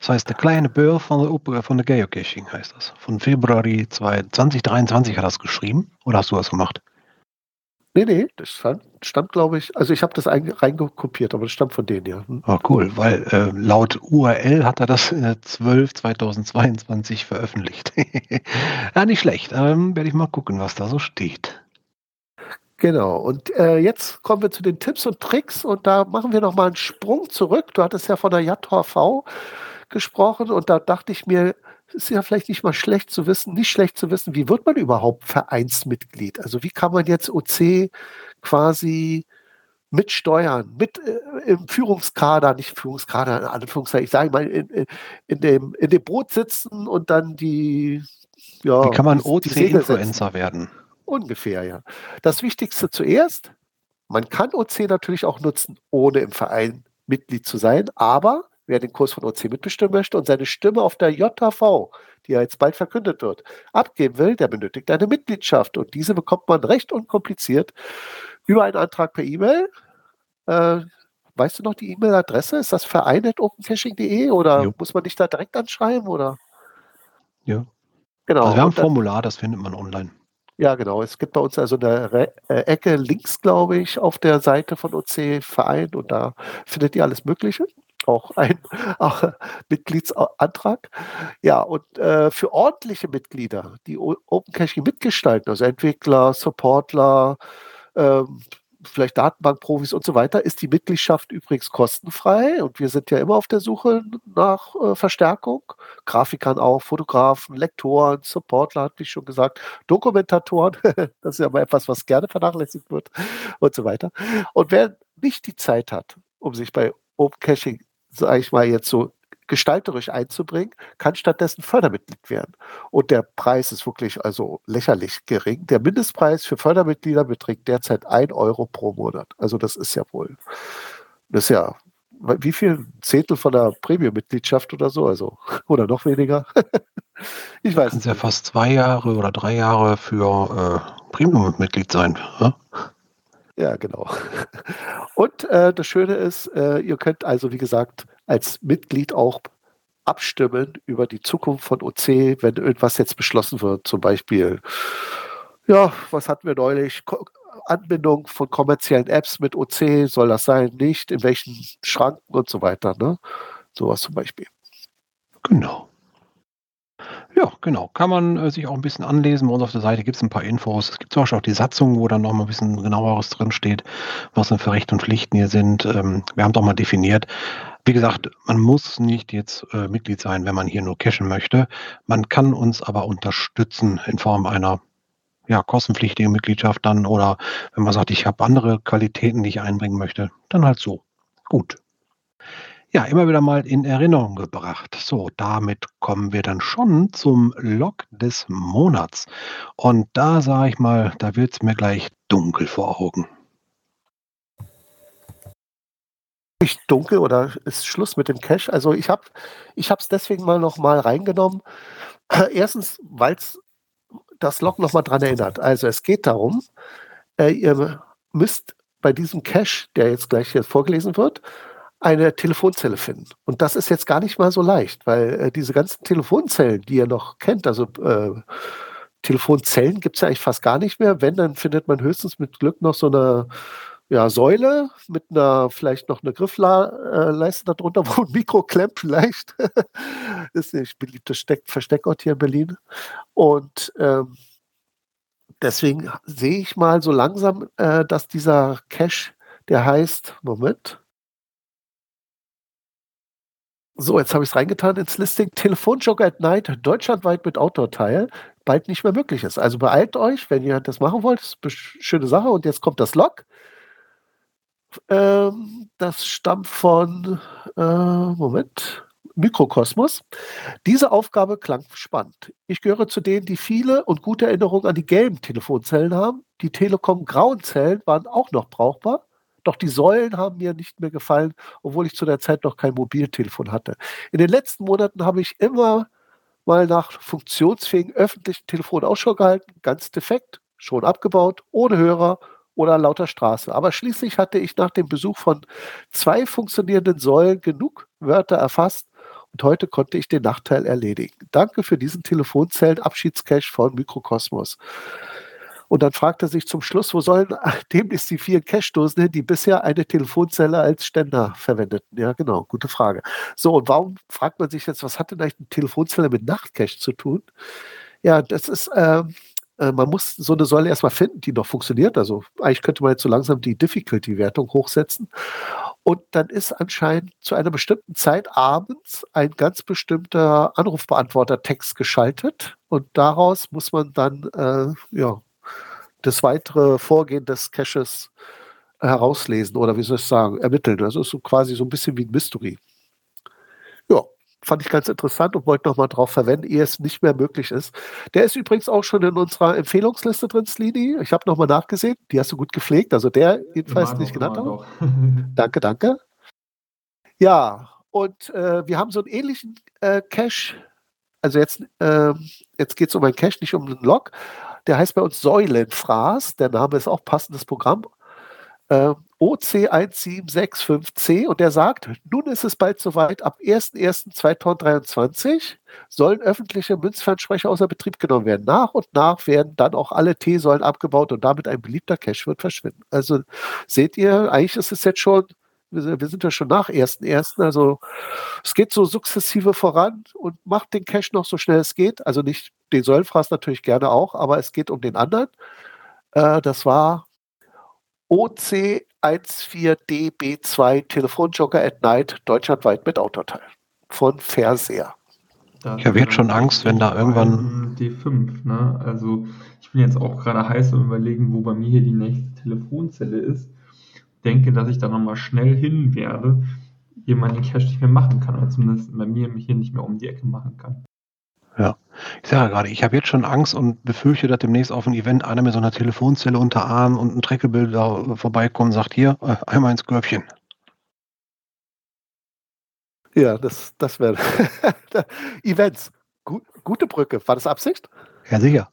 Das heißt, der kleine Bör von der, von der Geocaching heißt das. Von Februar 2023 hat das geschrieben. Oder hast du das gemacht?
Nee, nee, das stand, stammt, glaube ich, also ich habe das ein- reingekopiert, aber das stammt von denen, ja. Hm.
Ah, cool, weil äh, laut URL hat er das äh, 12 2022 veröffentlicht. ja, nicht schlecht. Ähm, Werde ich mal gucken, was da so steht.
Genau, und äh, jetzt kommen wir zu den Tipps und Tricks und da machen wir nochmal einen Sprung zurück. Du hattest ja von der JVV gesprochen und da dachte ich mir, ist ja vielleicht nicht mal schlecht zu wissen, nicht schlecht zu wissen, wie wird man überhaupt Vereinsmitglied? Also wie kann man jetzt OC quasi mitsteuern, mit äh, im Führungskader, nicht Führungskader, in Anführungszeichen, ich sage mal, in, in, in, dem, in dem Boot sitzen und dann die, ja,
Wie kann man. OC-Influencer werden?
Ungefähr, ja. Das Wichtigste zuerst, man kann OC natürlich auch nutzen, ohne im Verein Mitglied zu sein, aber wer den Kurs von OC mitbestimmen möchte und seine Stimme auf der JV, die ja jetzt bald verkündet wird, abgeben will, der benötigt eine Mitgliedschaft und diese bekommt man recht unkompliziert über einen Antrag per E-Mail. Äh, weißt du noch die E-Mail-Adresse? Ist das verein.opencaching.de oder
Jo.
muss man dich da direkt anschreiben oder?
Ja.
Genau.
Also wir haben ein Formular, das findet man online.
ja, genau. Es gibt bei uns also eine Re äh, Ecke links, glaube ich, auf der Seite von OC Verein und da findet ihr alles Mögliche. Auch ein auch Mitgliedsantrag. Ja, und äh, für ordentliche Mitglieder, die Open Caching mitgestalten, also Entwickler, Supportler, ähm, vielleicht Datenbankprofis und so weiter, ist die Mitgliedschaft übrigens kostenfrei und wir sind ja immer auf der Suche nach äh, Verstärkung. Grafikern auch, Fotografen, Lektoren, Supportler, hatte ich schon gesagt, Dokumentatoren, das ist ja mal etwas, was gerne vernachlässigt wird und so weiter. Und wer nicht die Zeit hat, um sich bei Open Caching, sage ich mal jetzt so gestalterisch einzubringen, kann stattdessen Fördermitglied werden. Und der Preis ist wirklich also lächerlich gering. Der Mindestpreis für Fördermitglieder beträgt derzeit 1 Euro pro Monat. Also das ist ja wohl, das ist ja, wie viel Zehntel von der Premium-Mitgliedschaft oder so, also, oder noch weniger?
ich weiß. Kann ja fast zwei Jahre oder drei Jahre für äh, Premium-Mitglied sein. Ja?
Ja, genau. Und äh, das Schöne ist, äh, ihr könnt also, wie gesagt, als Mitglied auch abstimmen über die Zukunft von OC, wenn irgendwas jetzt beschlossen wird. Zum Beispiel, ja, was hatten wir neulich? Ko Anbindung von kommerziellen Apps mit OC, soll das sein, nicht, in welchen Schranken und so weiter. Ne? Sowas zum Beispiel.
Genau. Ja, genau. Kann man äh, sich auch ein bisschen anlesen. Bei uns auf der Seite gibt es ein paar Infos. Es gibt zum Beispiel auch die Satzung, wo dann noch mal ein bisschen genaueres drinsteht, was dann für Rechte und Pflichten hier sind. Ähm, wir haben doch mal definiert. Wie gesagt, man muss nicht jetzt äh, Mitglied sein, wenn man hier nur cashen möchte. Man kann uns aber unterstützen in Form einer ja, kostenpflichtigen Mitgliedschaft dann oder wenn man sagt, ich habe andere Qualitäten, die ich einbringen möchte, dann halt so. Gut ja, immer wieder mal in Erinnerung gebracht. So, damit kommen wir dann schon zum Log des Monats. Und da sage ich mal, da wird es mir gleich dunkel vor Augen.
Nicht dunkel oder ist Schluss mit dem Cache? Also ich habe es deswegen mal noch mal reingenommen. Erstens, weil es das Log noch mal dran erinnert. Also es geht darum, äh, ihr müsst bei diesem Cache, der jetzt gleich hier vorgelesen wird, eine Telefonzelle finden. Und das ist jetzt gar nicht mal so leicht, weil äh, diese ganzen Telefonzellen, die ihr noch kennt, also äh, Telefonzellen gibt es ja eigentlich fast gar nicht mehr. Wenn, dann findet man höchstens mit Glück noch so eine ja, Säule mit einer, vielleicht noch eine Griffleiste darunter, wo ein Mikro klemmt vielleicht. ist ein beliebtes Steck, Versteckort hier in Berlin. Und ähm, deswegen sehe ich mal so langsam, äh, dass dieser Cache, der heißt, Moment, so, jetzt habe ich es reingetan ins Listing. Telefonjoker at Night deutschlandweit mit Outdoor-Teil bald nicht mehr möglich ist. Also beeilt euch, wenn ihr das machen wollt. Das ist eine schöne Sache. Und jetzt kommt das Log. Ähm, das stammt von, äh, Moment, Mikrokosmos. Diese Aufgabe klang spannend. Ich gehöre zu denen, die viele und gute Erinnerungen an die gelben Telefonzellen haben. Die Telekom grauen Zellen waren auch noch brauchbar. Doch die Säulen haben mir nicht mehr gefallen, obwohl ich zu der Zeit noch kein Mobiltelefon hatte. In den letzten Monaten habe ich immer mal nach funktionsfähigen öffentlichen Telefonen Ausschau gehalten, ganz defekt, schon abgebaut, ohne Hörer oder lauter Straße. Aber schließlich hatte ich nach dem Besuch von zwei funktionierenden Säulen genug Wörter erfasst und heute konnte ich den Nachteil erledigen. Danke für diesen Telefonzellen-Abschiedscache von Mikrokosmos. Und dann fragt er sich zum Schluss, wo sollen demnächst die vier Cache-Dosen hin, die bisher eine Telefonzelle als Ständer verwendeten? Ja, genau, gute Frage. So, und warum fragt man sich jetzt, was hat denn eigentlich eine Telefonzelle mit Nachtcache zu tun? Ja, das ist, ähm, äh, man muss so eine Säule erstmal finden, die noch funktioniert. Also eigentlich könnte man jetzt so langsam die Difficulty-Wertung hochsetzen. Und dann ist anscheinend zu einer bestimmten Zeit abends ein ganz bestimmter Anrufbeantworter-Text geschaltet. Und daraus muss man dann äh, ja, das weitere Vorgehen des Caches herauslesen oder wie soll ich sagen, ermitteln. Also ist so quasi so ein bisschen wie ein Mystery. Ja, fand ich ganz interessant und wollte nochmal drauf verwenden, ehe es nicht mehr möglich ist. Der ist übrigens auch schon in unserer Empfehlungsliste drin, Slini. Ich habe nochmal nachgesehen, die hast du gut gepflegt. Also der jedenfalls immer nicht genannt. danke, danke. Ja, und äh, wir haben so einen ähnlichen äh, Cache. Also jetzt, äh, jetzt geht es um einen Cache, nicht um einen Log. Der heißt bei uns Säulenfraß. Der Name ist auch passendes Programm. Äh, OC1765C und der sagt, nun ist es bald soweit, ab 01.01.2023 sollen öffentliche Münzfernsprecher außer Betrieb genommen werden. Nach und nach werden dann auch alle T-Säulen abgebaut und damit ein beliebter Cache wird verschwinden. Also seht ihr, eigentlich ist es jetzt schon wir, sind ja schon nach 1.1. Also es geht so sukzessive voran und macht den Cache noch so schnell es geht. Also nicht den Säulenfraß natürlich gerne auch, aber es geht um den anderen. Äh, das war OC14DB2 Telefonjoker at Night deutschlandweit mit Autoteil von Versehr.
Ich habe jetzt schon Angst, wenn da irgendwann.
D5, ne? Also ich bin jetzt auch gerade heiß und überlegen, wo bei mir hier die nächste Telefonzelle ist denke, dass ich da nochmal schnell hin werde. jemand den Cache nicht mehr machen kann, oder zumindest bei mir hier nicht mehr um die Ecke machen kann.
Ja, ich sage ja gerade, ich habe jetzt schon Angst und befürchte, dass demnächst auf ein Event einer mit so einer Telefonzelle unter Arm und ein Treckebild da vorbeikommt und sagt, hier, äh, einmal ins Körbchen.
Ja, das, das wäre Events. Gu gute Brücke. War das Absicht?
Ja, sicher.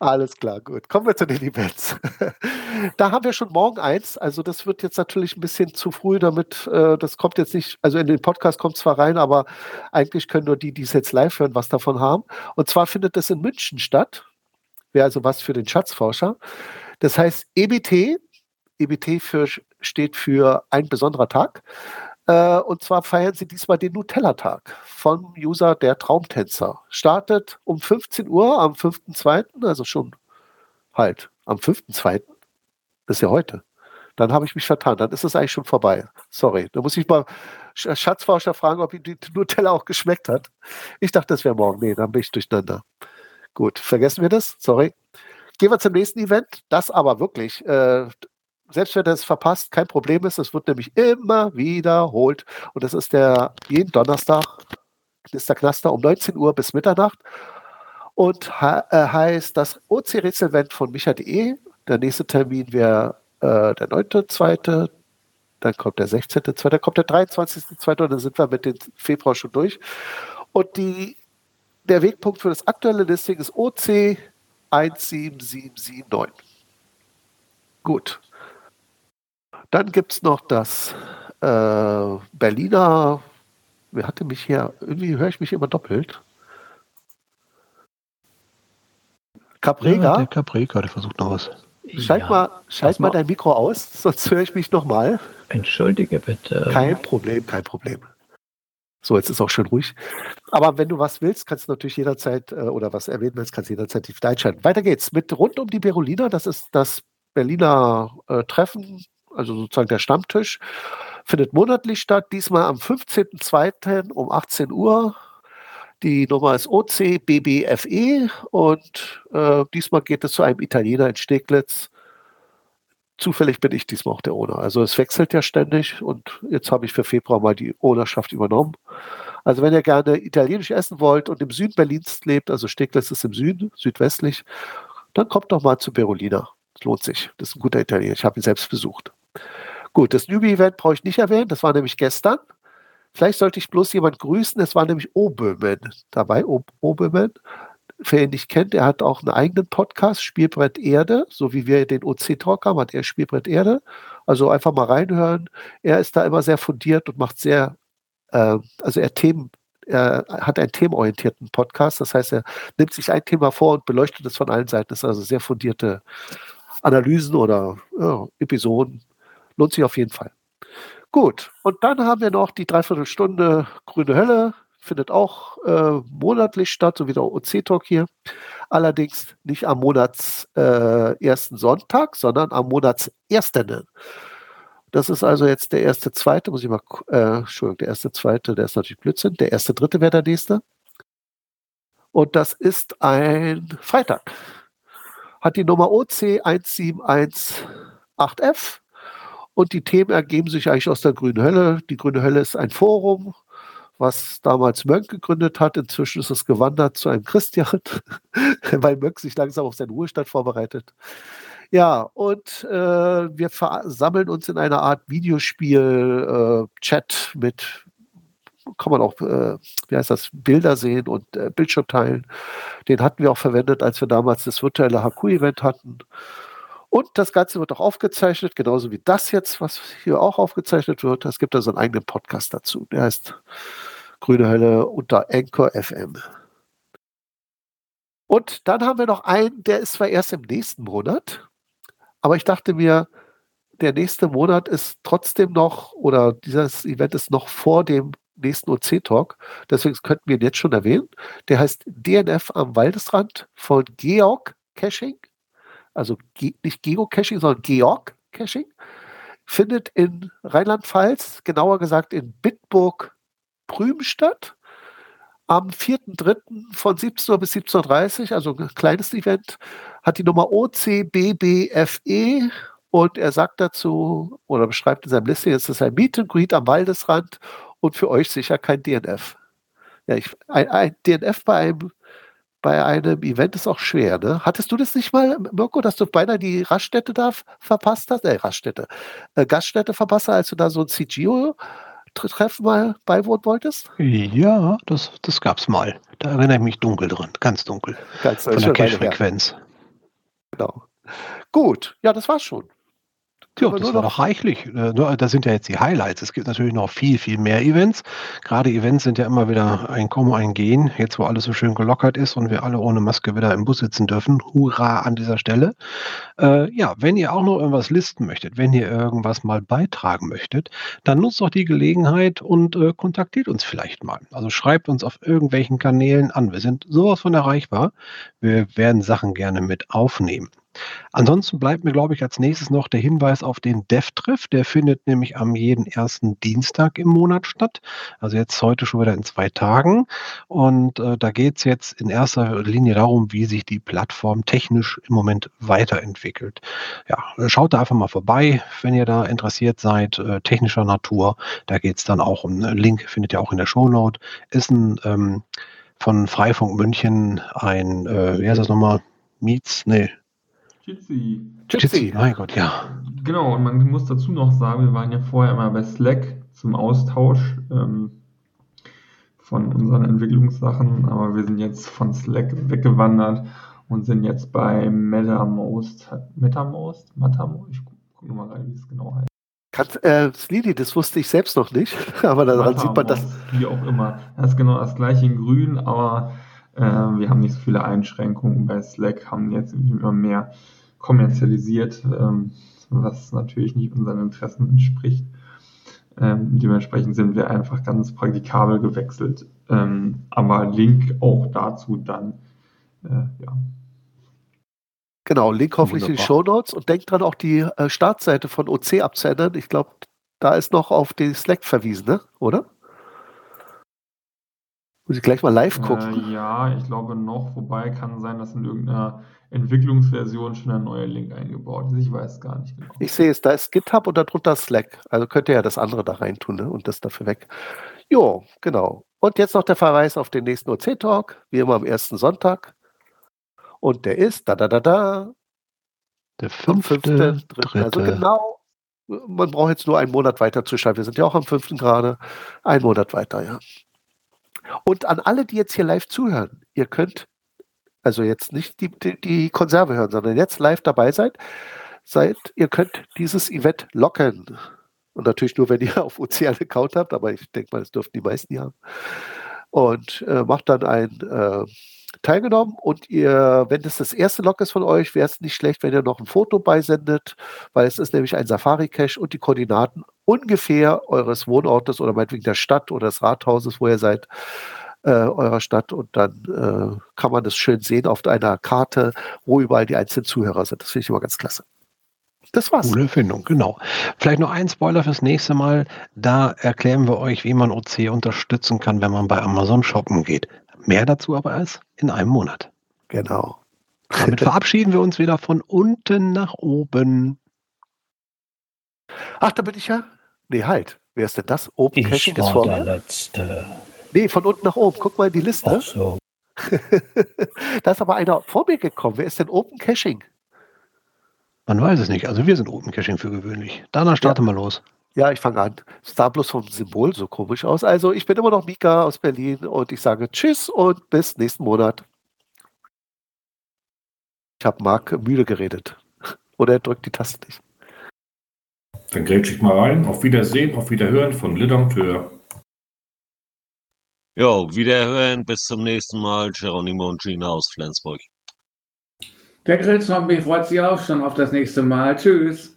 Alles klar, gut. Kommen wir zu den Events. da haben wir schon morgen eins. Also das wird jetzt natürlich ein bisschen zu früh, damit äh, das kommt jetzt nicht, also in den Podcast kommt zwar rein, aber eigentlich können nur die, die es jetzt live hören, was davon haben. Und zwar findet das in München statt. Wäre also was für den Schatzforscher. Das heißt EBT. EBT für, steht für ein besonderer Tag. Äh, und zwar feiern sie diesmal den Nutella-Tag vom User der Traumtänzer. Startet um 15 Uhr am 5.2., also schon halt am 5.2. Das ist ja heute. Dann habe ich mich vertan. Dann ist es eigentlich schon vorbei. Sorry. Da muss ich mal Schatzforscher fragen, ob ihm die Nutella auch geschmeckt hat. Ich dachte, das wäre morgen. Nee, dann bin ich durcheinander. Gut, vergessen wir das. Sorry. Gehen wir zum nächsten Event. Das aber wirklich, äh, selbst wenn das verpasst, kein Problem ist. Es wird nämlich immer wiederholt. Und das ist der jeden Donnerstag, ist der Knaster um 19 Uhr bis Mitternacht. Und äh, heißt das OC-Rätselevent von micha.de. Der nächste Termin wäre äh, der 9.2., dann kommt der 16.2., dann kommt der 23.2. und dann sind wir mit dem Februar schon durch. Und die, der Wegpunkt für das aktuelle Listing ist OC 17779. Gut. Dann gibt es noch das äh, Berliner, wer hatte mich hier, irgendwie höre ich mich immer doppelt. Caprega? Ja,
der Caprega, der versucht noch was.
Schalt ja, mal, schalt mal dein Mikro aus, sonst höre ich mich nochmal.
Entschuldige bitte.
Kein Problem, kein Problem. So, jetzt ist auch schön ruhig. Aber wenn du was willst, kannst du natürlich jederzeit, äh, oder was erwähnen willst, kannst du jederzeit die einschalten. Weiter geht's mit rund um die Berolina. Das ist das Berliner äh, Treffen also sozusagen der Stammtisch, findet monatlich statt. Diesmal am 15.02. um 18 Uhr. Die Nummer ist OCBBFE und äh, diesmal geht es zu einem Italiener in Steglitz. Zufällig bin ich diesmal auch der Owner. Also es wechselt ja ständig und jetzt habe ich für Februar mal die Ownerschaft übernommen. Also wenn ihr gerne italienisch essen wollt und im Süden Berlins lebt, also Steglitz ist im Süden, südwestlich, dann kommt doch mal zu Berolina. Es lohnt sich. Das ist ein guter Italiener. Ich habe ihn selbst besucht. Gut, das Newbie-Event brauche ich nicht erwähnen. Das war nämlich gestern. Vielleicht sollte ich bloß jemand grüßen. Es war nämlich Obömen dabei. Obömen. Wer ihn nicht kennt, er hat auch einen eigenen Podcast, Spielbrett Erde, so wie wir den OC-Talk haben, hat er Spielbrett Erde. Also einfach mal reinhören. Er ist da immer sehr fundiert und macht sehr, äh, also er Themen, er hat einen themenorientierten Podcast. Das heißt, er nimmt sich ein Thema vor und beleuchtet es von allen Seiten. Das ist also sehr fundierte Analysen oder ja, Episoden. Lohnt sich auf jeden Fall. Gut, und dann haben wir noch die Dreiviertelstunde Grüne Hölle. Findet auch äh, monatlich statt, so wie der OC-Talk hier. Allerdings nicht am Monats äh, Sonntag, sondern am Monats ersten. Das ist also jetzt der erste, zweite, muss ich mal, äh, Entschuldigung, der erste, zweite, der ist natürlich Blödsinn. Der erste, dritte wäre der nächste. Und das ist ein Freitag. Hat die Nummer OC 1718F und die Themen ergeben sich eigentlich aus der Grünen Hölle. Die Grüne Hölle ist ein Forum, was damals Mönk gegründet hat. Inzwischen ist es gewandert zu einem Christian, weil Mönk sich langsam auf seinen Ruhestand vorbereitet. Ja, und äh, wir versammeln uns in einer Art Videospiel-Chat äh, mit, kann man auch, äh, wie heißt das, Bilder sehen und äh, Bildschirm teilen. Den hatten wir auch verwendet, als wir damals das virtuelle HQ-Event hatten. Und das Ganze wird auch aufgezeichnet, genauso wie das jetzt, was hier auch aufgezeichnet wird. Es gibt also einen eigenen Podcast dazu. Der heißt Grüne Hölle unter Anchor FM. Und dann haben wir noch einen, der ist zwar erst im nächsten Monat, aber ich dachte mir, der nächste Monat ist trotzdem noch, oder dieses Event ist noch vor dem nächsten OC-Talk. Deswegen könnten wir ihn jetzt schon erwähnen. Der heißt DNF am Waldesrand von Georg Caching also nicht Geocaching, sondern Georg-Caching, findet in Rheinland-Pfalz, genauer gesagt in Bitburg-Prüm statt. Am 4.3. von 17 Uhr bis 17.30 Uhr, also ein kleines Event, hat die Nummer OCBBFE Und er sagt dazu oder beschreibt in seinem Listing, es ist ein Meet and Greet am Waldesrand und für euch sicher kein DNF. Ja, ich, ein, ein DNF bei einem, bei einem Event ist auch schwer. Ne? Hattest du das nicht mal, Mirko, dass du beinahe die Raststätte da verpasst hast? Äh, Raststätte. Äh, Gaststätte verpasst, als du da so ein CGO Treffen mal beiwohnen wolltest?
Ja, das, das gab es mal. Da erinnere ich mich dunkel dran, ganz dunkel.
Ganz
Von der Cache-Frequenz.
Genau. Gut, ja, das war's schon.
Ja, das war doch reichlich. Äh, das sind ja jetzt die Highlights. Es gibt natürlich noch viel, viel mehr Events. Gerade Events sind ja immer wieder ein Kommen, ein Gehen. Jetzt, wo alles so schön gelockert ist und wir alle ohne Maske wieder im Bus sitzen dürfen. Hurra an dieser Stelle. Äh, ja, wenn ihr auch noch irgendwas listen möchtet, wenn ihr irgendwas mal beitragen möchtet, dann nutzt doch die Gelegenheit und äh, kontaktiert uns vielleicht mal. Also schreibt uns auf irgendwelchen Kanälen an. Wir sind sowas von erreichbar. Wir werden Sachen gerne mit aufnehmen. Ansonsten bleibt mir, glaube ich, als nächstes noch der Hinweis auf den Dev-Treff. Der findet nämlich am jeden ersten Dienstag im Monat statt. Also jetzt heute schon wieder in zwei Tagen. Und äh, da geht es jetzt in erster Linie darum, wie sich die Plattform technisch im Moment weiterentwickelt. Ja, schaut da einfach mal vorbei, wenn ihr da interessiert seid, äh, technischer Natur. Da geht es dann auch um, einen Link findet ihr auch in der Shownote. Ist ein ähm, von Freifunk München ein, äh, wie heißt das nochmal? Meets, nee,
Jitsi.
Jitsi, mein Gott, ja.
Genau, und man muss dazu noch sagen, wir waren ja vorher immer bei Slack zum Austausch ähm, von unseren Entwicklungssachen, aber wir sind jetzt von Slack weggewandert und sind jetzt bei MetaMost. MetaMost? MetaMost? Ich gucke nochmal rein, wie es genau heißt.
Kann, äh, Slidi, das wusste ich selbst noch nicht, aber daran sieht man das.
Wie auch immer. Das ist genau das gleiche in grün, aber äh, wir haben nicht so viele Einschränkungen. Bei Slack haben jetzt immer mehr kommerzialisiert, ähm, was natürlich nicht unseren Interessen entspricht. Ähm, dementsprechend sind wir einfach ganz praktikabel gewechselt. Ähm, aber Link auch dazu dann, äh, ja.
Genau, Link hoffentlich in die Show Notes und denkt dran auch die äh, Startseite von OC abzuändern. Ich glaube, da ist noch auf den Slack verwiesen, ne? oder? Muss ich gleich mal live gucken?
Äh, ja, ich glaube noch, wobei kann sein, dass in irgendeiner Entwicklungsversion schon ein neuer Link eingebaut ist. Ich weiß gar nicht genau.
Ich sehe es, da ist GitHub und darunter Slack. Also könnt ihr ja das andere da reintun ne? und das dafür weg. Jo, genau. Und jetzt noch der Verweis auf den nächsten OC-Talk, wie immer am ersten Sonntag. Und der ist da da da da.
Der fünfte, fünfte dritte.
Also genau, man braucht jetzt nur einen Monat weiter zu schreiben. Wir sind ja auch am fünften gerade. Einen Monat weiter, ja. Und an alle, die jetzt hier live zuhören, ihr könnt also jetzt nicht die, die, die Konserve hören, sondern jetzt live dabei seid, seid, ihr könnt dieses Event locken. Und natürlich nur, wenn ihr auf OC einen Account habt, aber ich denke mal, das dürften die meisten haben. Und äh, macht dann ein äh, teilgenommen und ihr, wenn es das erste Log ist von euch, wäre es nicht schlecht, wenn ihr noch ein Foto beisendet, weil es ist nämlich ein Safari-Cache und die Koordinaten ungefähr eures Wohnortes oder meinetwegen der Stadt oder des Rathauses, wo ihr seid, äh, eurer Stadt und dann äh, kann man das schön sehen auf einer Karte, wo überall die einzelnen Zuhörer sind. Das finde ich immer ganz klasse.
Das war's. Coole Erfindung, genau. Vielleicht noch ein Spoiler fürs nächste Mal. Da erklären wir euch, wie man OC unterstützen kann, wenn man bei Amazon shoppen geht. Mehr dazu aber erst in einem Monat.
Genau.
Damit verabschieden wir uns wieder von unten nach oben.
Ach, da bin ich ja. Nee, halt. Wer ist denn das?
Open ich Caching ist vor der letzte.
Nee, von unten nach oben. Guck mal in die Liste.
Ach so.
da ist aber einer vor mir gekommen. Wer ist denn Open Caching?
Man weiß es nicht. Also wir sind Open Caching für gewöhnlich. Danach starten ja. wir los.
Ja, ich fange an. Star bloß vom Symbol so komisch aus. Also ich bin immer noch Mika aus Berlin und ich sage Tschüss und bis nächsten Monat. Ich habe Marc müde geredet. Oder er drückt die Taste nicht.
Dann grätsch ich mal rein. Auf Wiedersehen, auf Wiederhören von Lidampteur.
Jo, wiederhören. Bis zum nächsten Mal. Geronimo und Gina aus Flensburg.
Der Grillzombie freut sich auch schon auf das nächste Mal. Tschüss.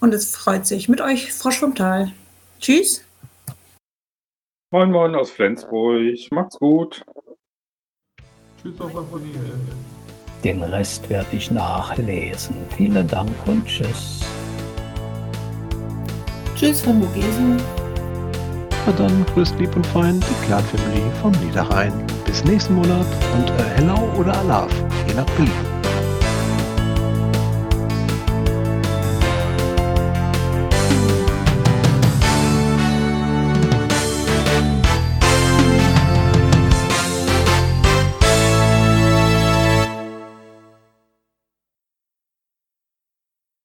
Und es freut sich mit euch, Frau Schwimmtal. Tschüss.
Moin Moin aus Flensburg. Macht's gut.
Tschüss auch von mir.
Den Rest werde ich nachlesen. Vielen Dank und tschüss.
Tschüss von Mogesen.
Na dann grüßt lieb und fein die Clan Family vom Niederrhein. Bis nächsten Monat und äh, Hello oder Alaf, je nach Belieben.